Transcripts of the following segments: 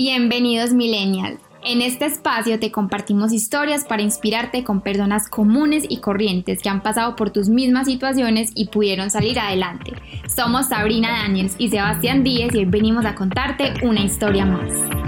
Bienvenidos Millennial. En este espacio te compartimos historias para inspirarte con personas comunes y corrientes que han pasado por tus mismas situaciones y pudieron salir adelante. Somos Sabrina Daniels y Sebastián Díez y hoy venimos a contarte una historia más.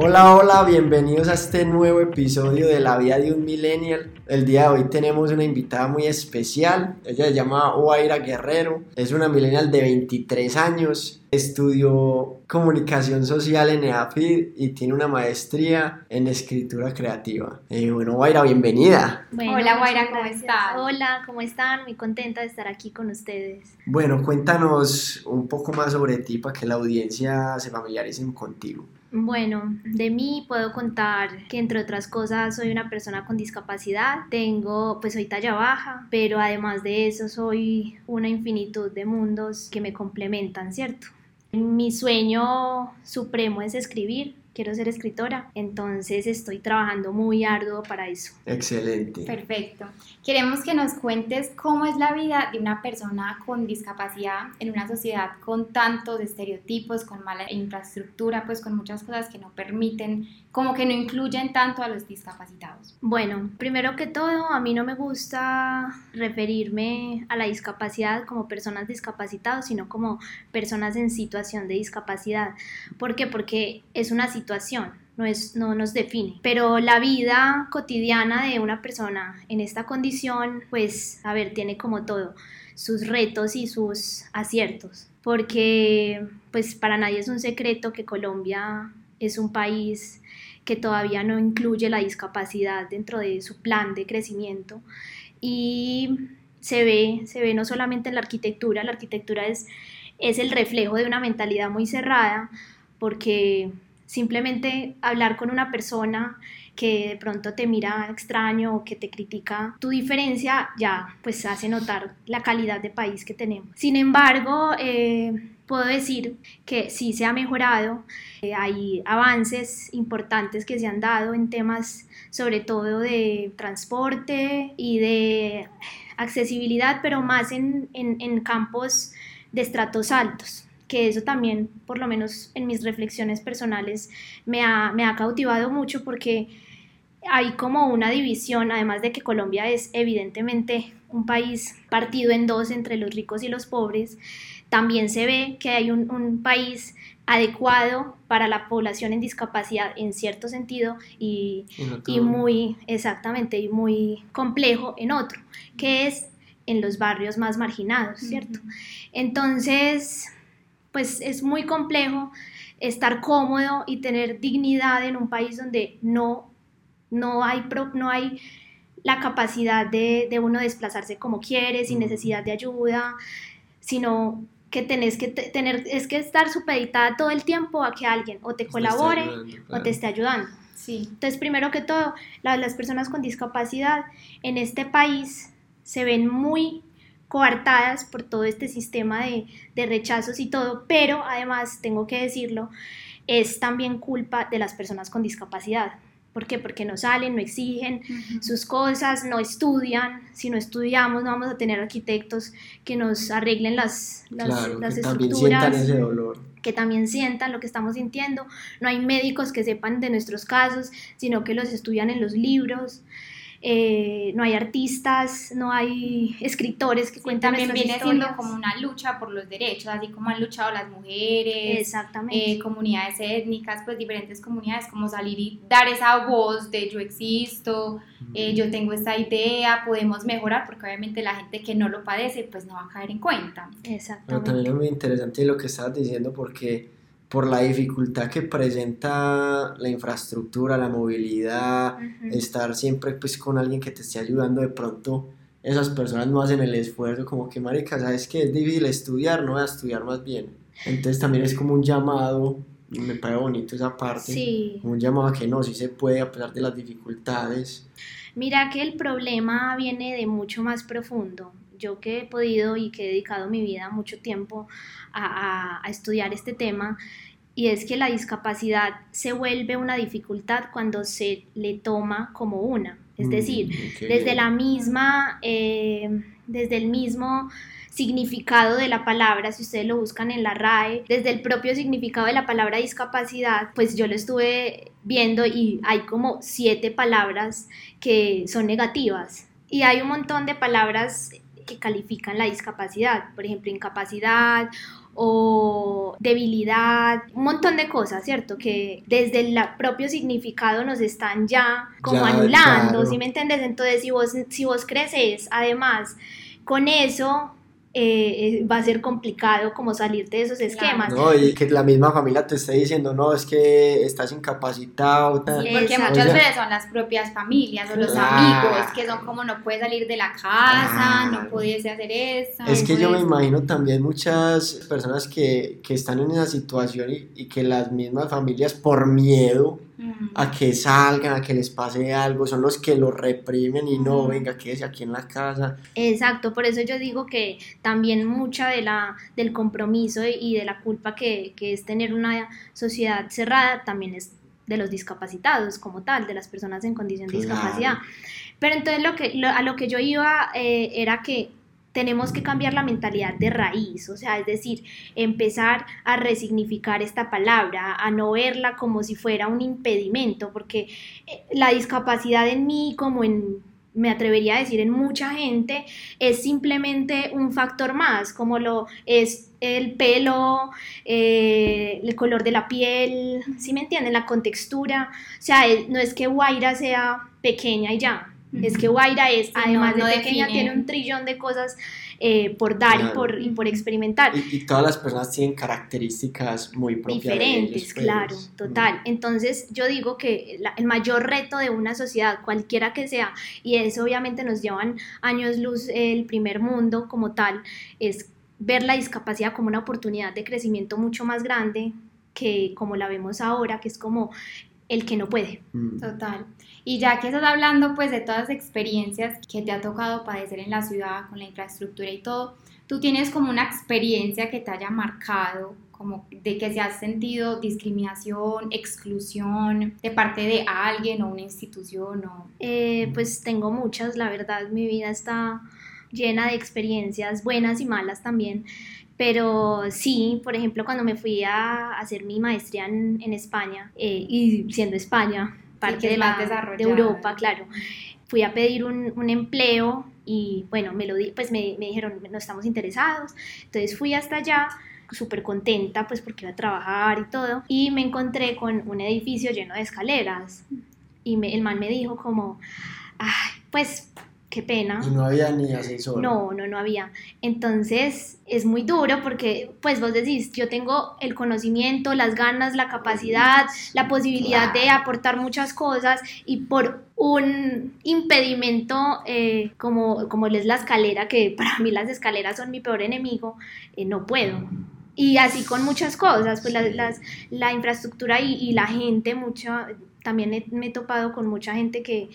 Hola, hola, bienvenidos a este nuevo episodio de La vida de un millennial. El día de hoy tenemos una invitada muy especial. Ella se llama Oaira Guerrero. Es una millennial de 23 años. Estudió comunicación social en EAFID y tiene una maestría en escritura creativa. Eh, bueno, Oaira, bienvenida. Hola, Oaira, ¿cómo estás? Hola, ¿cómo están? Muy contenta de estar aquí con ustedes. Bueno, cuéntanos un poco más sobre ti para que la audiencia se familiarice contigo. Bueno, de mí puedo contar que entre otras cosas soy una persona con discapacidad, tengo, pues soy talla baja, pero además de eso soy una infinitud de mundos que me complementan, ¿cierto? Mi sueño supremo es escribir, quiero ser escritora, entonces estoy trabajando muy arduo para eso. Excelente. Perfecto. Queremos que nos cuentes cómo es la vida de una persona con discapacidad en una sociedad con tantos estereotipos, con mala infraestructura, pues con muchas cosas que no permiten, como que no incluyen tanto a los discapacitados. Bueno, primero que todo, a mí no me gusta referirme a la discapacidad como personas discapacitadas, sino como personas en situación de discapacidad. ¿Por qué? Porque es una situación no, es, no nos define. Pero la vida cotidiana de una persona en esta condición, pues, a ver, tiene como todo, sus retos y sus aciertos. Porque, pues, para nadie es un secreto que Colombia es un país que todavía no incluye la discapacidad dentro de su plan de crecimiento. Y se ve, se ve no solamente en la arquitectura, la arquitectura es, es el reflejo de una mentalidad muy cerrada, porque Simplemente hablar con una persona que de pronto te mira extraño o que te critica tu diferencia, ya pues hace notar la calidad de país que tenemos. Sin embargo, eh, puedo decir que sí se ha mejorado, eh, hay avances importantes que se han dado en temas sobre todo de transporte y de accesibilidad, pero más en, en campos de estratos altos que eso también, por lo menos en mis reflexiones personales, me ha, me ha cautivado mucho porque hay como una división, además de que Colombia es evidentemente un país partido en dos entre los ricos y los pobres, también se ve que hay un, un país adecuado para la población en discapacidad en cierto sentido y, y, muy, exactamente, y muy complejo en otro, que es en los barrios más marginados, ¿cierto? Entonces, pues es muy complejo estar cómodo y tener dignidad en un país donde no, no, hay, no hay la capacidad de, de uno desplazarse como quiere, sin necesidad de ayuda, sino que tenés que tener, es que estar supeditada todo el tiempo a que alguien o te colabore o te esté ayudando. Sí. Entonces, primero que todo, las personas con discapacidad en este país se ven muy coartadas por todo este sistema de, de, rechazos y todo, pero además, tengo que decirlo, es también culpa de las personas con discapacidad. ¿Por qué? Porque no salen, no exigen sus cosas, no estudian. Si no estudiamos, no vamos a tener arquitectos que nos arreglen las, las, las que estructuras. También ese dolor. Que también sientan lo que estamos sintiendo. No hay médicos que sepan de nuestros casos, sino que los estudian en los libros. Eh, no hay artistas, no hay escritores que cuentan También viene historias. siendo como una lucha por los derechos, así como han luchado las mujeres, Exactamente. Eh, comunidades étnicas, pues diferentes comunidades, como salir y dar esa voz de yo existo, eh, yo tengo esta idea, podemos mejorar, porque obviamente la gente que no lo padece, pues no va a caer en cuenta. Exactamente. Pero también es muy interesante lo que estabas diciendo porque por la dificultad que presenta la infraestructura, la movilidad, estar siempre pues con alguien que te esté ayudando, de pronto esas personas no hacen el esfuerzo como que marica, sabes que es difícil estudiar, no voy a estudiar más bien. Entonces también es como un llamado, me parece bonito esa parte, Sí. un llamado a que no, sí se puede a pesar de las dificultades. Mira que el problema viene de mucho más profundo. Yo que he podido y que he dedicado mi vida mucho tiempo a, a- a estudiar este tema, y es que la discapacidad se vuelve una dificultad cuando se le toma como una. Es Mm, decir, desde la misma, eh, desde el mismo significado de la palabra, si ustedes lo buscan en la RAE, desde el propio significado de la palabra discapacidad, pues yo lo estuve viendo y hay como siete palabras que son negativas y hay un montón de palabras que califican la discapacidad, por ejemplo, incapacidad o debilidad, un montón de cosas, ¿cierto? Que desde el propio significado nos están ya como Ya, anulando, claro. ¿sí me entiendes? Entonces, si vos, si vos creces, además, con eso, eh, eh, va a ser complicado como salirte de esos esquemas. No, y que la misma familia te esté diciendo, no, es que estás incapacitado, tal. Sí, porque muchas O sea- veces son las propias familias o los Claro. amigos que son como no puedes salir de la casa, Claro. no pudiese hacer eso. Es que yo me puedes- imagino también muchas personas que, que están en esa situación y, y que las mismas familias por miedo Mm. a que salgan, a que les pase algo, son los que lo reprimen y no, venga, quédese aquí en la casa. Exacto, por eso yo digo que también mucha de la, del compromiso y- y de la culpa que, que es tener una sociedad cerrada también es de los discapacitados como tal, de las personas en condición de Claro. discapacidad. Pero entonces lo que, lo- a lo que yo iba eh, era que tenemos que cambiar la mentalidad de raíz, o sea, es decir, empezar a resignificar esta palabra, a no verla como si fuera un impedimento, porque eh, la discapacidad en mí, como en, me atrevería a decir, en mucha gente, es simplemente un factor más, como lo es el pelo, eh, el color de la piel, ¿sí me entienden? La contextura, o sea, es- no es que Guaira sea pequeña y ya, es que Guaira es, Sí, además no- no de pequeña, define. tiene un trillón de cosas eh, por dar y, por, y por experimentar. Y, y todas las personas tienen características muy propias de diferentes, ellos, pues. claro, total. Entonces yo digo que la- el mayor reto de una sociedad, cualquiera que sea, y eso obviamente nos llevan años luz el primer mundo como tal, es ver la discapacidad como una oportunidad de crecimiento mucho más grande que como la vemos ahora, que es como el que no puede. Mm. Total. Y ya que estás hablando pues de todas las experiencias que te ha tocado padecer en la ciudad con la infraestructura y todo, tú tienes como una experiencia que te haya marcado, como de que se has sentido discriminación, exclusión de parte de alguien o una institución o... Eh, pues tengo muchas, la verdad, mi vida está llena de experiencias buenas y malas también. Pero sí, por ejemplo, cuando me fui a hacer mi maestría en, España, eh, y siendo España parte de, la, de. Europa, claro, fui a pedir un, un empleo y bueno, me lo di, pues me, me dijeron, no estamos interesados. Entonces fui hasta allá súper contenta pues porque iba a trabajar y todo y me encontré con un edificio lleno de escaleras y me- el man me dijo como, ay, pues qué pena. Y no había ni ascensor. No, no, no había. Entonces es muy duro porque, pues vos decís, yo tengo el conocimiento, las ganas, la capacidad, la posibilidad de aportar muchas cosas y por un impedimento eh, como, como es la escalera, que para mí las escaleras son mi peor enemigo, eh, no puedo. Y así con muchas cosas, pues las, las- la infraestructura y, y la gente, mucha, también he- me he topado con mucha gente que,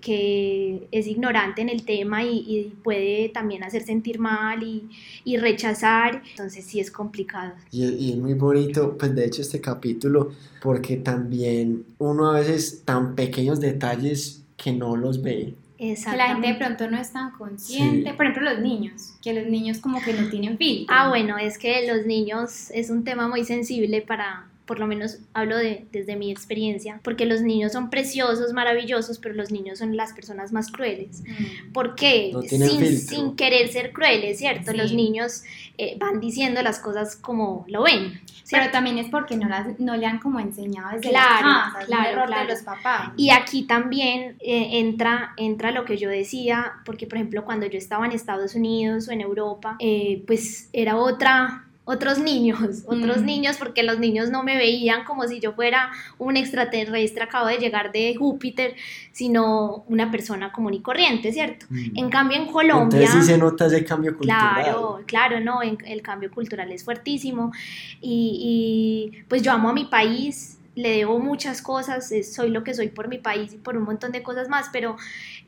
que es ignorante en el tema y, y puede también hacer sentir mal y, y rechazar, entonces sí es complicado. Y, y es muy bonito, pues de hecho este capítulo, porque también uno a veces tan pequeños detalles que no los ve. Que la gente de pronto no es tan consciente. Sí. Por ejemplo, los niños, que los niños como que no tienen filtro. Ah, bueno, es que los niños es un tema muy sensible para, por lo menos hablo de, desde mi experiencia, porque los niños son preciosos, maravillosos, pero los niños son las personas más crueles. Mm. ¿Por qué? No sin, sin querer ser crueles, ¿cierto? Sí. Los niños eh, van diciendo las cosas como lo ven. Pero también es porque no, las, no le han como enseñado desde Claro, la casa, es un claro, error claro. de los papás. Y aquí también eh, entra, entra lo que yo decía, porque por ejemplo cuando yo estaba en Estados Unidos o en Europa, eh, pues era otra, otros niños, otros Mm. niños, porque los niños no me veían como si yo fuera un extraterrestre, acabo de llegar de Júpiter, sino una persona común y corriente, ¿cierto? En cambio en Colombia... Entonces sí se nota ese cambio cultural. Claro, claro, no, en- el cambio cultural es fuertísimo y, y, pues yo amo a mi país, le debo muchas cosas, eh, soy lo que soy por mi país y por un montón de cosas más, pero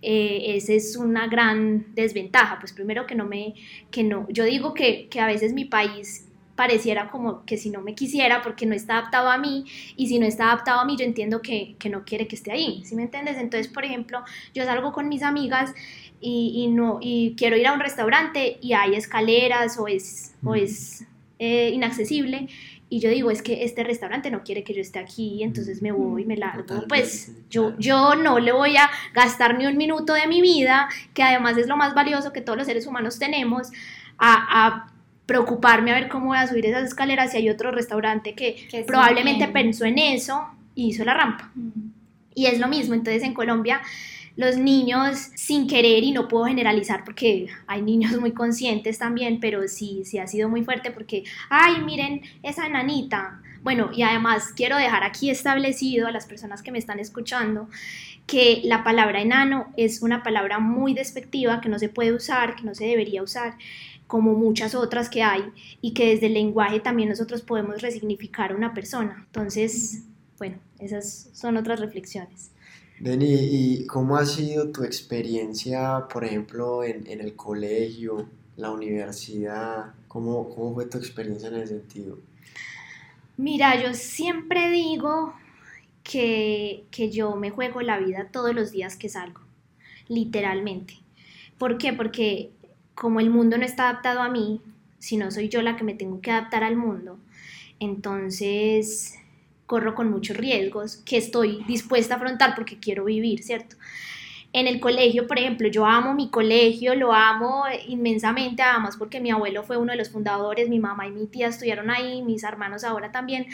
eh, esa es una gran desventaja, pues primero que no me, que no, yo digo que, que a veces mi país pareciera como que si no me quisiera porque no está adaptado a mí y si no está adaptado a mí yo entiendo que, que no quiere que esté ahí, ¿sí me entiendes? Entonces, por ejemplo, yo salgo con mis amigas y, y no, y quiero ir a un restaurante y hay escaleras o es, o es eh, inaccesible y yo digo, es que este restaurante no quiere que yo esté aquí, entonces me voy, me largo. pues yo, yo no le voy a gastar ni un minuto de mi vida, que además es lo más valioso que todos los seres humanos tenemos, a, a preocuparme a ver cómo voy a subir esas escaleras si hay otro restaurante que, probablemente pensó en eso y hizo la rampa. Y es lo mismo, entonces en Colombia los niños sin querer, y no puedo generalizar porque hay niños muy conscientes también, pero sí, sí ha sido muy fuerte porque, ay, miren esa nanita. Bueno, y además quiero dejar aquí establecido a las personas que me están escuchando que la palabra enano es una palabra muy despectiva que no se puede usar, que no se debería usar como muchas otras que hay y que desde el lenguaje también nosotros podemos resignificar a una persona. Entonces, bueno, esas son otras reflexiones. Deni, ¿y cómo ha sido tu experiencia, por ejemplo, en, el colegio, la universidad? ¿Cómo, ¿Cómo fue tu experiencia en ese sentido? Mira, yo siempre digo que, que yo me juego la vida todos los días que salgo, literalmente. ¿Por qué? Porque como el mundo no está adaptado a mí, si no soy yo la que me tengo que adaptar al mundo, entonces corro con muchos riesgos que estoy dispuesta a afrontar porque quiero vivir, ¿cierto? En el colegio, por ejemplo, yo amo mi colegio, lo amo inmensamente, además porque mi abuelo fue uno de los fundadores, mi mamá y mi tía estuvieron ahí, mis hermanos ahora también,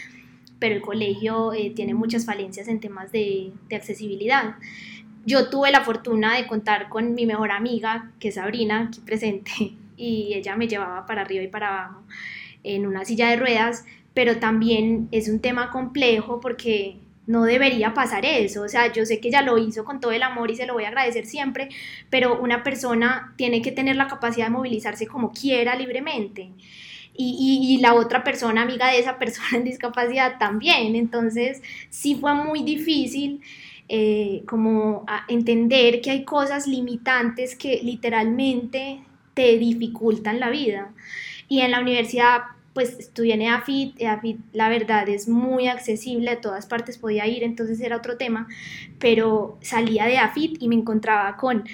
pero el colegio eh, tiene muchas falencias en temas de, de accesibilidad. Yo tuve la fortuna de contar con mi mejor amiga, que es Sabrina, aquí presente, y ella me llevaba para arriba y para abajo en una silla de ruedas pero también es un tema complejo porque no debería pasar eso. O sea, yo sé que ella lo hizo con todo el amor y se lo voy a agradecer siempre, pero una persona tiene que tener la capacidad de movilizarse como quiera libremente. Y, y, la otra persona, amiga de esa persona en discapacidad, también. Entonces, sí fue muy difícil eh, como entender que hay cosas limitantes que literalmente te dificultan la vida. Y en la universidad pues estudié en EAFIT, EAFIT la verdad es muy accesible, a todas partes podía ir, entonces era otro tema, pero salía de EAFIT y me encontraba con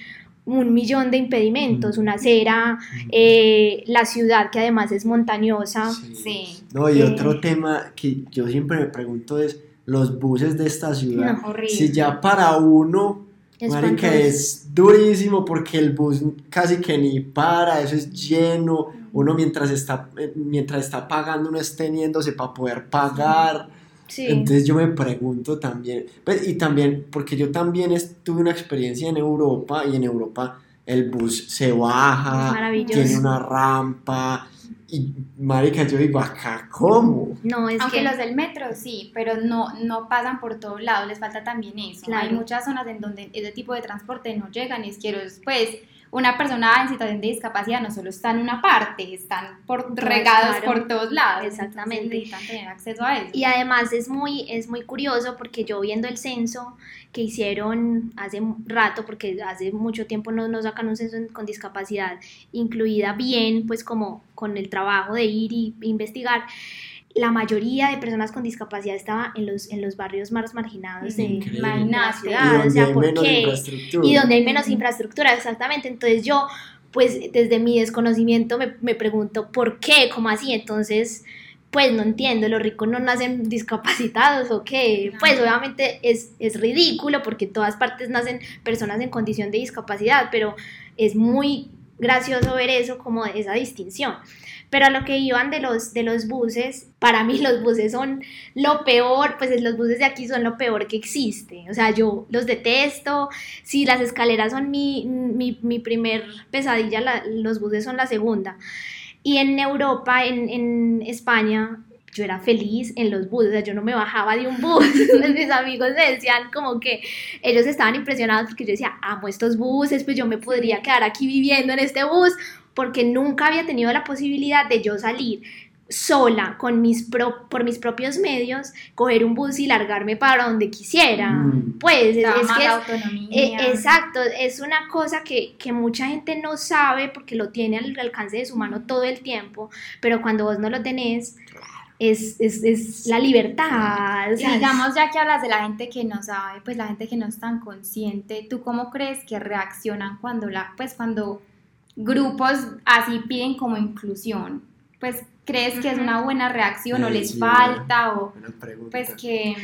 un millón de impedimentos, una acera, eh, la ciudad que además es montañosa. Sí. No, y otro eh, tema que yo siempre me pregunto es los buses de esta ciudad. si ya para uno, que es durísimo porque el bus casi que ni para, eso es lleno uno mientras está, eh, mientras está pagando, uno está teniéndose para poder pagar. Entonces yo me pregunto también, pues, y también, porque yo también tuve una experiencia en Europa y en Europa el bus se baja, tiene una rampa, y marica, yo digo, acá, ¿cómo? No, es Aunque que los del metro sí, pero no, no pasan por todos lados, les falta también eso. Hay muchas zonas en donde ese tipo de transporte no llegan y es quiero después una persona en situación de discapacidad no solo está en una parte, están por, regados por todos lados. Exactamente. Necesitan tener acceso a eso. Y además es muy, es muy curioso porque yo viendo el censo que hicieron hace rato, porque hace mucho tiempo no nos sacan un censo con discapacidad incluida bien, pues como con el trabajo de ir y investigar la mayoría de personas con discapacidad estaba en los, en los barrios más marginados de la ciudad, o sea, ¿por qué? Y donde hay menos infraestructura, exactamente. Entonces yo, pues desde mi desconocimiento me, me pregunto, ¿por qué? ¿Cómo así? Entonces, pues no entiendo, los ricos no nacen discapacitados o qué, pues obviamente es, es ridículo porque en todas partes nacen personas en condición de discapacidad, pero es muy gracioso ver eso como esa distinción. Pero a lo que iban de los, de los buses, para mí los buses son lo peor, pues los buses de aquí son lo peor que existe. O sea, yo los detesto. Si las escaleras son mi, mi, mi primer pesadilla, los buses son la segunda. Y en Europa, en, en España, yo era feliz en los buses, o sea, yo no me bajaba de un bus. Mis amigos me decían como que ellos estaban impresionados porque yo decía, amo estos buses, pues yo me podría quedar aquí viviendo en este bus porque nunca había tenido la posibilidad de yo salir sola, con mis por mis propios medios, coger un bus y largarme para donde quisiera. Mm. Pues es, que autonomía. Eh, exacto, es una cosa que, que, mucha gente no sabe porque lo tiene al alcance de su mano todo el tiempo, pero cuando vos no lo tenés, es, es, es, la libertad. digamos, ya que hablas de la gente que no sabe, pues la gente que no es tan consciente, ¿tú cómo crees que reaccionan cuando, la, pues cuando grupos así piden como inclusión? Pues, ¿crees que es una buena reacción o les falta? o pues que...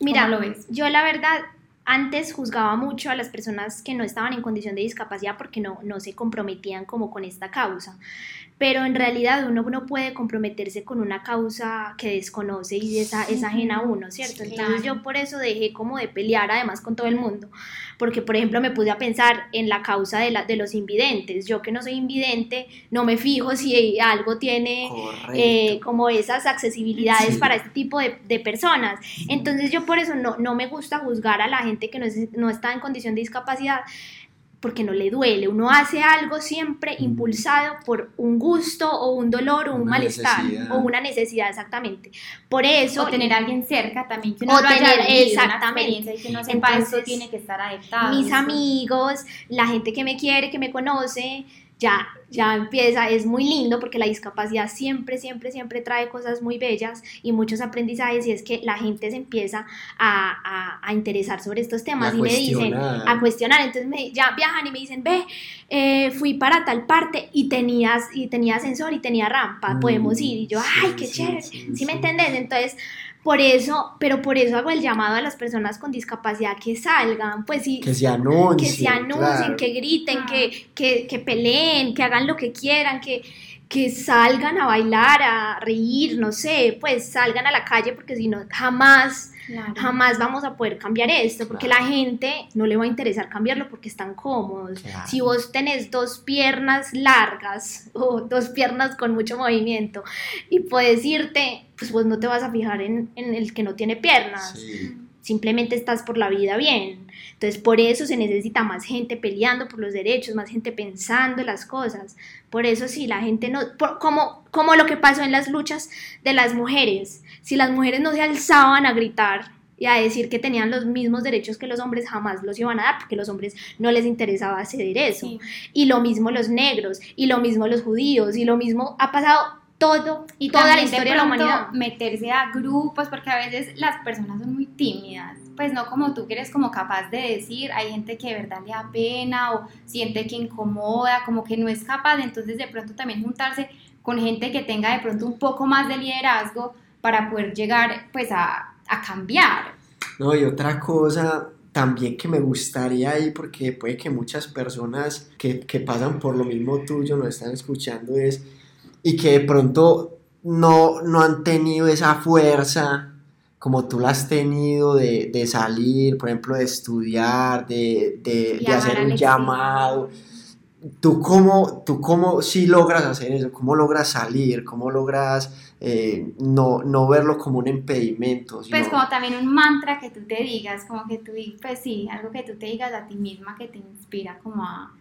Mira, lo ves? yo la verdad antes juzgaba mucho a las personas que no estaban en condición de discapacidad porque no, no se comprometían como con esta causa. Pero en realidad uno no puede comprometerse con una causa que desconoce y es, es ajena a uno, ¿cierto? Entonces yo por eso dejé como de pelear además con todo el mundo, porque por ejemplo me puse a pensar en la causa de, la, de los invidentes, yo que no soy invidente, no me fijo si algo tiene eh, como esas accesibilidades para este tipo de, de, personas, entonces yo por eso no, no me gusta juzgar a la gente que no, no está en condición de discapacidad, porque no le duele. Uno hace algo siempre impulsado por un gusto o un dolor o un malestar o una necesidad exactamente. Por eso o tener a alguien cerca también que uno o tener exactamente y que no sepa eso tiene que estar adaptado. Mis amigos, la gente que me quiere, que me conoce, ya, ya empieza, es muy lindo porque la discapacidad siempre, siempre, siempre trae cosas muy bellas y muchos aprendizajes y es que la gente se empieza a, a, interesar sobre estos temas y, me dicen, a cuestionar, entonces me, ya viajan y me dicen, ve, eh, fui para tal parte y tenías, y tenía ascensor y tenía rampa, podemos ir y yo, ay, qué chévere, ¿sí me entendés? Entonces, por eso, pero por eso hago el llamado a las personas con discapacidad que salgan, pues sí, que se anuncien, que, se anuncien, que griten, que, que, que, peleen, que hagan lo que quieran, que, que salgan a bailar, a reír, no sé, pues salgan a la calle porque si no, jamás Jamás vamos a poder cambiar esto porque la gente no le va a interesar cambiarlo porque están cómodos. Si vos tenés dos piernas largas o dos piernas con mucho movimiento y puedes irte, pues vos no te vas a fijar en, en el que no tiene piernas. Simplemente estás por la vida bien. Entonces, por eso se necesita más gente peleando por los derechos, más gente pensando en las cosas. Por eso, si la gente no, como, como lo que pasó en las luchas de las mujeres, si las mujeres no se alzaban a gritar y a decir que tenían los mismos derechos que los hombres, jamás los iban a dar, porque los hombres no les interesaba ceder eso. Y lo mismo los negros, y lo mismo los judíos, y lo mismo ha pasado todo y toda la historia de, la humanidad. Meterse a grupos, porque a veces las personas son muy tímidas, pues no como tú que eres como capaz de decir, hay gente que de verdad le da pena o siente que incomoda, como que no es capaz, entonces de pronto también juntarse con gente que tenga de pronto un poco más de liderazgo para poder llegar pues a, a cambiar. No, y otra cosa también que me gustaría ahí, porque puede que muchas personas que, que pasan por lo mismo tuyo nos están escuchando, es y que de pronto no, no han tenido esa fuerza como tú la has tenido de, de salir, por ejemplo, de estudiar, de, de, de hacer un llamado. ¿Tú cómo, ¿Tú cómo sí logras hacer eso? ¿Cómo logras salir? ¿Cómo logras eh, no, no, verlo como un impedimento? Pues como también un mantra que tú te digas, como que tú, pues sí, algo que tú te digas a ti misma que te inspira como a...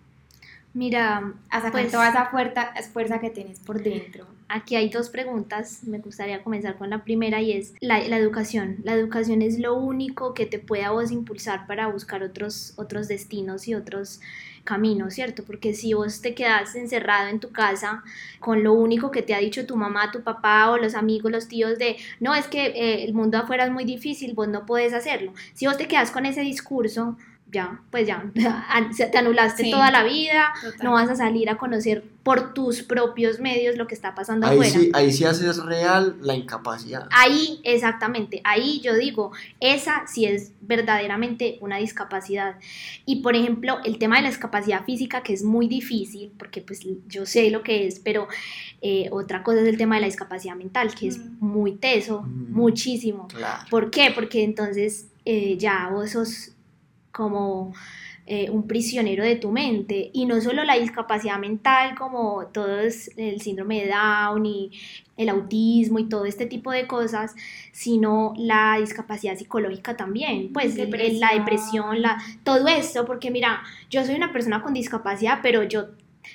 Mira, a sacar pues, toda esa fuerza, fuerza que tienes por dentro. Aquí hay dos preguntas, me gustaría comenzar con la primera y es la, la, educación. La educación es lo único que te puede a vos impulsar para buscar otros, otros destinos y otros camino, ¿cierto? Porque si vos te quedas encerrado en tu casa con lo único que te ha dicho tu mamá, tu papá o los amigos, los tíos de, no, es que eh, el mundo afuera es muy difícil, vos no puedes hacerlo. Si vos te quedas con ese discurso, ya, pues ya, te anulaste toda la vida, no vas a salir a conocer por tus propios medios lo que está pasando ahí afuera. Sí, ahí sí haces real la incapacidad. Ahí, exactamente, ahí yo digo, esa sí es verdaderamente una discapacidad. Y por ejemplo, el tema de la discapacidad física, que es muy difícil, porque pues yo sé lo que es, pero eh, otra cosa es el tema de la discapacidad mental, que es muy teso, mm. muchísimo. ¿Por qué? Porque entonces eh, ya vos sos como eh, un prisionero de tu mente. Y no solo la discapacidad mental, como todo es el síndrome de Down y el autismo y todo este tipo de cosas, sino la discapacidad psicológica también, pues la depresión, la, todo esto, porque mira, yo soy una persona con discapacidad, pero yo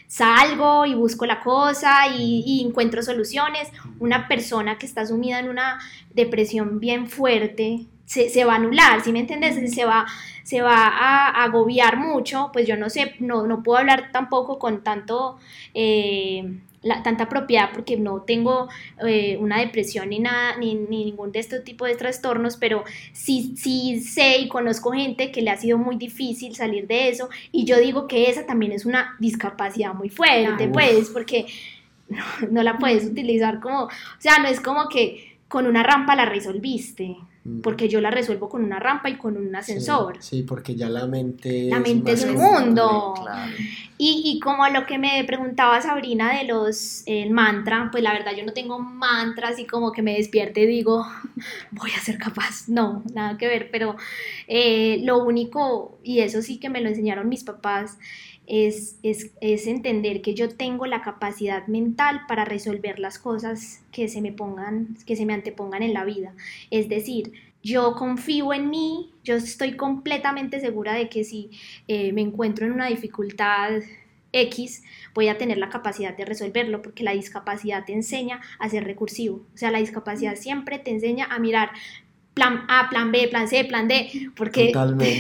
salgo y busco la cosa y, encuentro soluciones. Una persona que está sumida en una depresión bien fuerte se, va a anular, ¿sí me entiendes? Se va, se va a, agobiar mucho, pues yo no sé, no, no puedo hablar tampoco con tanto... Eh, tanta propiedad porque no tengo eh, una depresión ni nada, ni, ningún de estos tipos de trastornos, pero sí, sí sé y conozco gente que le ha sido muy difícil salir de eso. Y yo digo que esa también es una discapacidad muy fuerte, pues, porque no, no, la puedes utilizar como, o sea, no es como que con una rampa la resolviste. Mm. porque yo la resuelvo con una rampa y con un ascensor. Sí, porque ya la mente... La mente es un mundo. Y, y, como a lo que me preguntaba Sabrina de los el mantra, pues la verdad yo no tengo mantra así como que me despierte y digo, voy a ser capaz. No, nada que ver, pero eh, lo único, y eso sí que me lo enseñaron mis papás, es, es, es, entender que yo tengo la capacidad mental para resolver las cosas que se me pongan, que se me antepongan en la vida. Es decir, yo confío en mí, yo estoy completamente segura de que si eh, me encuentro en una dificultad X, voy a tener la capacidad de resolverlo, porque la discapacidad te enseña a ser recursivo. O sea, la discapacidad siempre te enseña a mirar plan A, plan B, plan C, plan D, porque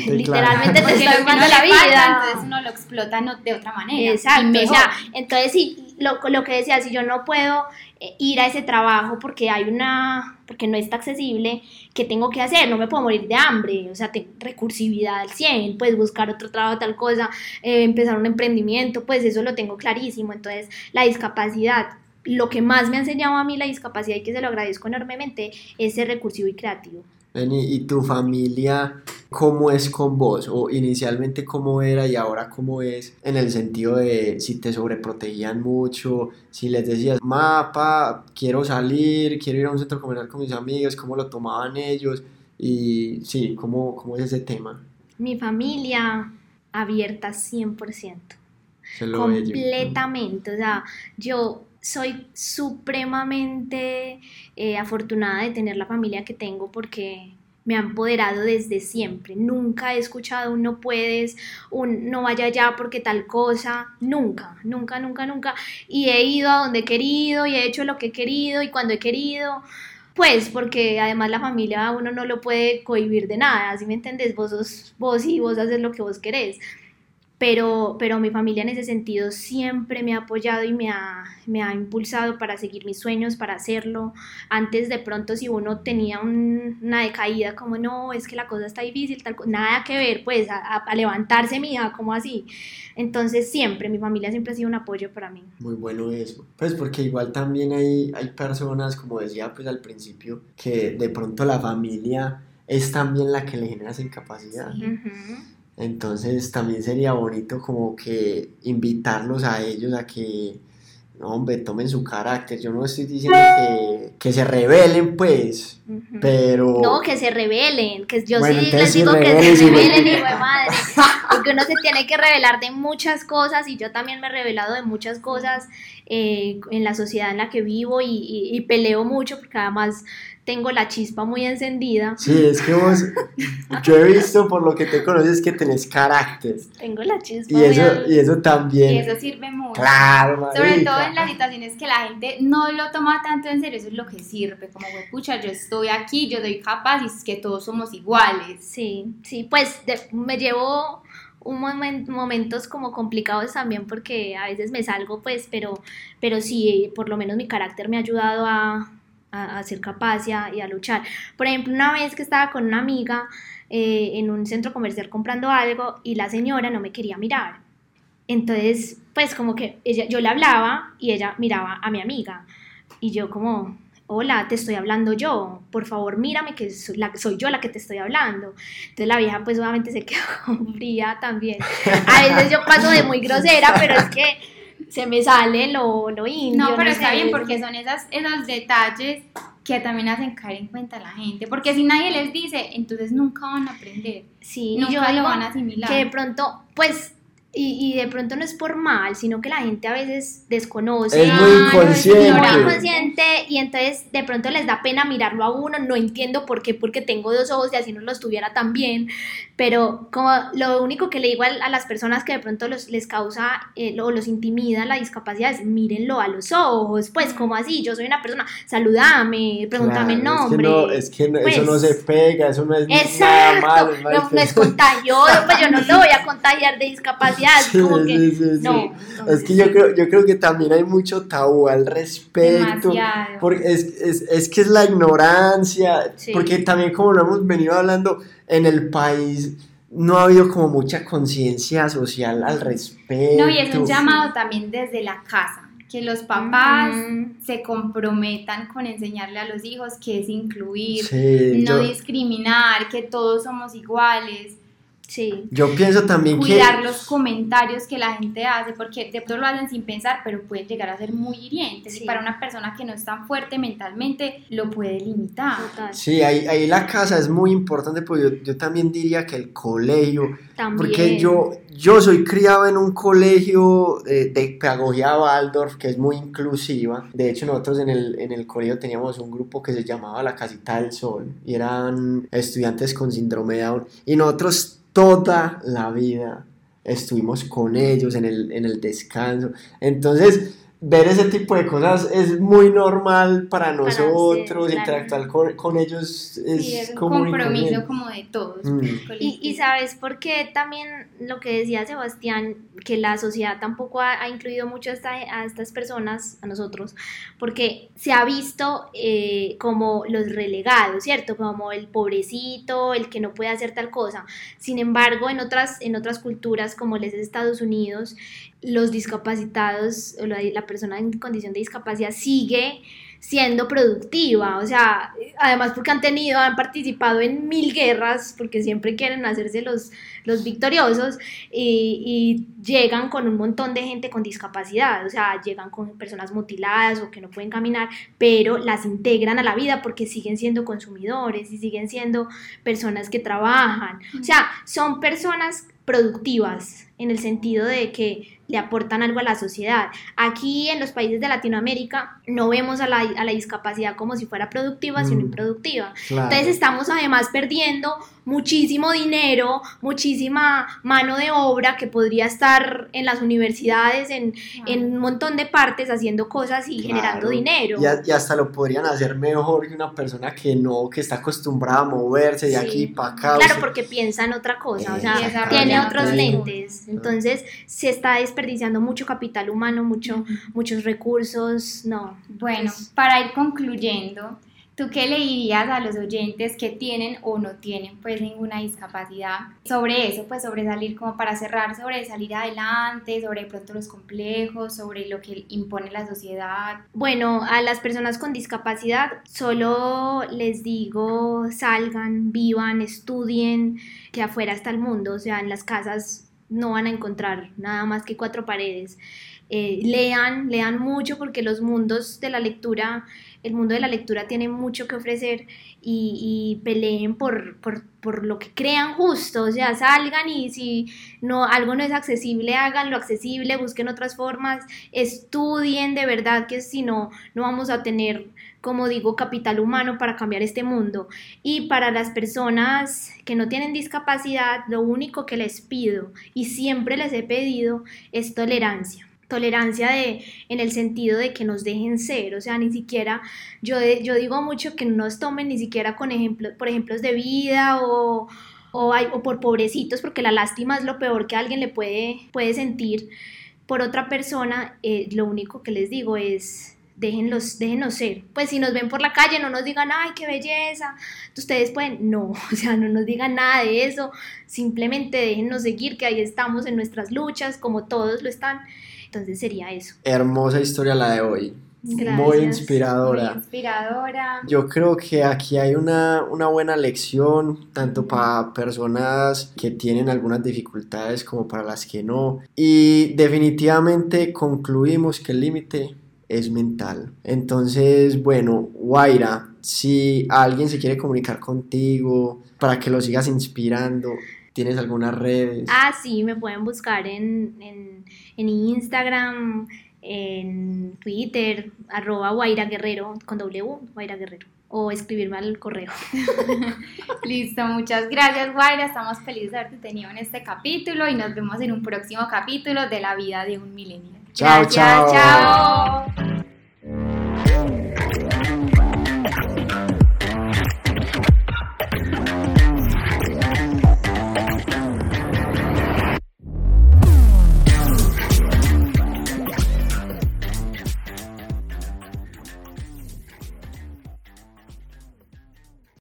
literalmente te está armando la vida. entonces uno lo explota de otra manera. Exacto, o sea, entonces sí, lo, lo, que decía, si yo no puedo eh, ir a ese trabajo porque hay una, porque no está accesible, ¿qué tengo que hacer? No me puedo morir de hambre, o sea, tengo recursividad al 100, pues buscar otro trabajo, tal cosa, eh, empezar un emprendimiento, pues eso lo tengo clarísimo, entonces la discapacidad lo que más me ha enseñado a mí la discapacidad y que se lo agradezco enormemente es ser recursivo y creativo. ¿y tu familia cómo es con vos? ¿O inicialmente cómo era y ahora cómo es? En el sentido de si te sobreprotegían mucho, si les decías, mapa, quiero salir, quiero ir a un centro comercial con mis amigos, ¿cómo lo tomaban ellos? Y sí, ¿cómo, cómo es ese tema? Mi familia abierta 100%. completamente, o sea, yo soy supremamente eh, afortunada de tener la familia que tengo porque me ha empoderado desde siempre. Nunca he escuchado un no puedes, un no vaya allá porque tal cosa. Nunca, nunca, nunca, nunca. Y he ido a donde he querido y he hecho lo que he querido y cuando he querido. Pues porque además la familia uno no lo puede cohibir de nada, ¿sí me entiendes? Vos sos vos y vos haces lo que vos querés pero, pero mi familia en ese sentido siempre me ha apoyado y me ha, me ha impulsado para seguir mis sueños, para hacerlo. Antes de pronto si uno tenía una decaída como no, es que la cosa está difícil, tal, nada que ver, pues a, a, levantarse mía, como así. Entonces siempre, mi familia siempre ha sido un apoyo para mí. Muy bueno eso. Pues porque igual también hay, hay personas, como decía pues al principio, que de pronto la familia es también la que le genera esa incapacidad. Entonces también sería bonito como que invitarlos a ellos a que, no, hombre, tomen su carácter. Yo no estoy diciendo que, se rebelen, pues, pero... No, que se rebelen, que yo sí les digo que se rebelen, hijo de madre. Porque uno se tiene que revelar de muchas cosas y yo también me he revelado de muchas cosas eh, en la sociedad en la que vivo y, y peleo mucho porque además tengo la chispa muy encendida. Sí, es que vos, yo he visto por lo que te conoces que tenés carácter. Tengo la chispa. Y eso, y eso también. Y eso sirve mucho. Claro, Sobre todo en las situaciones que la gente no lo toma tanto en serio, eso es lo que sirve. Como, escucha, yo estoy aquí, yo soy capaz y es que todos somos iguales. Sí, sí, pues me llevo un momentos como complicados también porque a veces me salgo pues, pero, pero sí, por lo menos mi carácter me ha ayudado a, a, ser capaz y a, luchar. Por ejemplo, una vez que estaba con una amiga eh, en un centro comercial comprando algo y la señora no me quería mirar. Entonces, pues como que ella, yo le hablaba y ella miraba a mi amiga y yo como, hola, te estoy hablando yo, por favor mírame que soy, la, soy yo la que te estoy hablando. Entonces la vieja pues obviamente se quedó fría también. A veces yo paso de muy grosera, pero es que se me sale lo, lo indio. No, pero está bien porque son esas, esos detalles que también hacen caer en cuenta a la gente. Porque si nadie les dice, entonces nunca van a aprender. Sí, nunca lo van a asimilar. Que de pronto, pues y, y, de pronto no es por mal, sino que la gente a veces desconoce. Es muy inconsciente. No es inconsciente y entonces de pronto les da pena mirarlo a uno. No entiendo por qué, porque tengo dos ojos y así no los tuviera tan bien. Pero como lo único que le digo a, las personas que de pronto los, les causa eh, o los intimida la discapacidad es mírenlo a los ojos. Pues, como así? Yo soy una persona, saludame, pregúntame el nombre. Es que, no, es que eso no pues, se pega, eso no es exacto, nada malo. No, no, es contagioso, pues yo no te voy a contagiar de discapacidad. Como que, no, es que yo creo, yo creo que también hay mucho tabú al respecto. Porque es, es, es que es la ignorancia, porque también como lo hemos venido hablando, en el país no ha habido como mucha conciencia social al respecto. No, y es un llamado también desde la casa, que los papás se comprometan con enseñarle a los hijos que es incluir, no discriminar, que todos somos iguales. Sí. Yo pienso también Cuidar que... los comentarios que la gente hace, porque de pronto lo hacen sin pensar, pero puede llegar a ser muy hirientes. Y para una persona que no es tan fuerte mentalmente, lo puede limitar. Sí, ahí, ahí la casa es muy importante, porque yo, yo también diría que el colegio... También. Porque yo, yo soy criado en un colegio de, de pedagogía Waldorf, que es muy inclusiva. De hecho, nosotros en el, en el colegio teníamos un grupo que se llamaba La Casita del Sol, y eran estudiantes con síndrome de Down. Y nosotros toda la vida estuvimos con ellos en el, en el descanso. Entonces, ver ese tipo de cosas es muy normal para nosotros, interactuar con, ellos es, un compromiso como de todos. Mm. Y, sabes por qué también lo que decía Sebastián, que la sociedad tampoco ha, incluido mucho a, estas personas, a nosotros, porque se ha visto eh, como los relegados, ¿cierto? Como el pobrecito, el que no puede hacer tal cosa. Sin embargo, en otras, en otras culturas, como les es Estados Unidos, los discapacitados o la, la, persona en condición de discapacidad sigue siendo productiva, o sea, además porque han tenido, han participado en mil guerras, porque siempre quieren hacerse los, los victoriosos y, y, llegan con un montón de gente con discapacidad, o sea, llegan con personas mutiladas o que no pueden caminar, pero las integran a la vida porque siguen siendo consumidores y siguen siendo personas que trabajan, o sea, son personas productivas en el sentido de que le aportan algo a la sociedad. Aquí en los países de Latinoamérica no vemos a la, a la discapacidad como si fuera productiva, sino mm, improductiva. Entonces estamos además perdiendo muchísimo dinero, muchísima mano de obra que podría estar en las universidades, en, en un montón de partes haciendo cosas y generando dinero. Y, hasta lo podrían hacer mejor que una persona que no, que está acostumbrada a moverse de aquí para acá. Claro, porque piensa en otra cosa, o sea, tiene otros lentes. Entonces se está desperdiciando mucho capital humano, mucho, muchos recursos, no. Bueno, para ir concluyendo, ¿Tú qué le dirías a los oyentes que tienen o no tienen pues ninguna discapacidad sobre eso, pues sobre salir como para cerrar, sobre salir adelante, sobre pronto los complejos, sobre lo que impone la sociedad? Bueno, a las personas con discapacidad solo les digo salgan, vivan, estudien, que afuera está el mundo, o sea, en las casas no van a encontrar nada más que cuatro paredes. Eh, lean, lean mucho porque los mundos de la lectura, el mundo de la lectura tiene mucho que ofrecer y, peleen por, por, lo que crean justo, o sea, salgan y si no, algo no es accesible, háganlo accesible, busquen otras formas, estudien de verdad que si no, no vamos a tener, como digo, capital humano para cambiar este mundo. Y para las personas que no tienen discapacidad, lo único que les pido y siempre les he pedido es tolerancia tolerancia de, en el sentido de que nos dejen ser, o sea, ni siquiera, yo, yo digo mucho que no nos tomen ni siquiera con ejemplos, por ejemplos de vida o, o, o, por pobrecitos, porque la lástima es lo peor que alguien le puede, puede sentir por otra persona, eh, lo único que les digo es déjenlos, déjenos ser. Pues si nos ven por la calle, no nos digan, ay, qué belleza. Ustedes pueden, no, o sea, no nos digan nada de eso. Simplemente déjennos seguir, que ahí estamos en nuestras luchas, como todos lo están. Entonces sería eso. Hermosa historia la de hoy. Muy inspiradora. Muy inspiradora. Yo creo que aquí hay una, una buena lección, tanto para personas que tienen algunas dificultades como para las que no. Y definitivamente concluimos que el límite es mental. Entonces, bueno, Guaira, si alguien se quiere comunicar contigo para que lo sigas inspirando, ¿Tienes algunas redes? Ah, sí, me pueden buscar en, en, en Instagram, en Twitter, arroba Guaira Guerrero, con W, Guaira Guerrero. O escribirme al correo. Listo, muchas gracias Guaira, estamos felices de haberte tenido en este capítulo y nos vemos en un próximo capítulo de la vida de un. Chao, Gracias, chao. chao.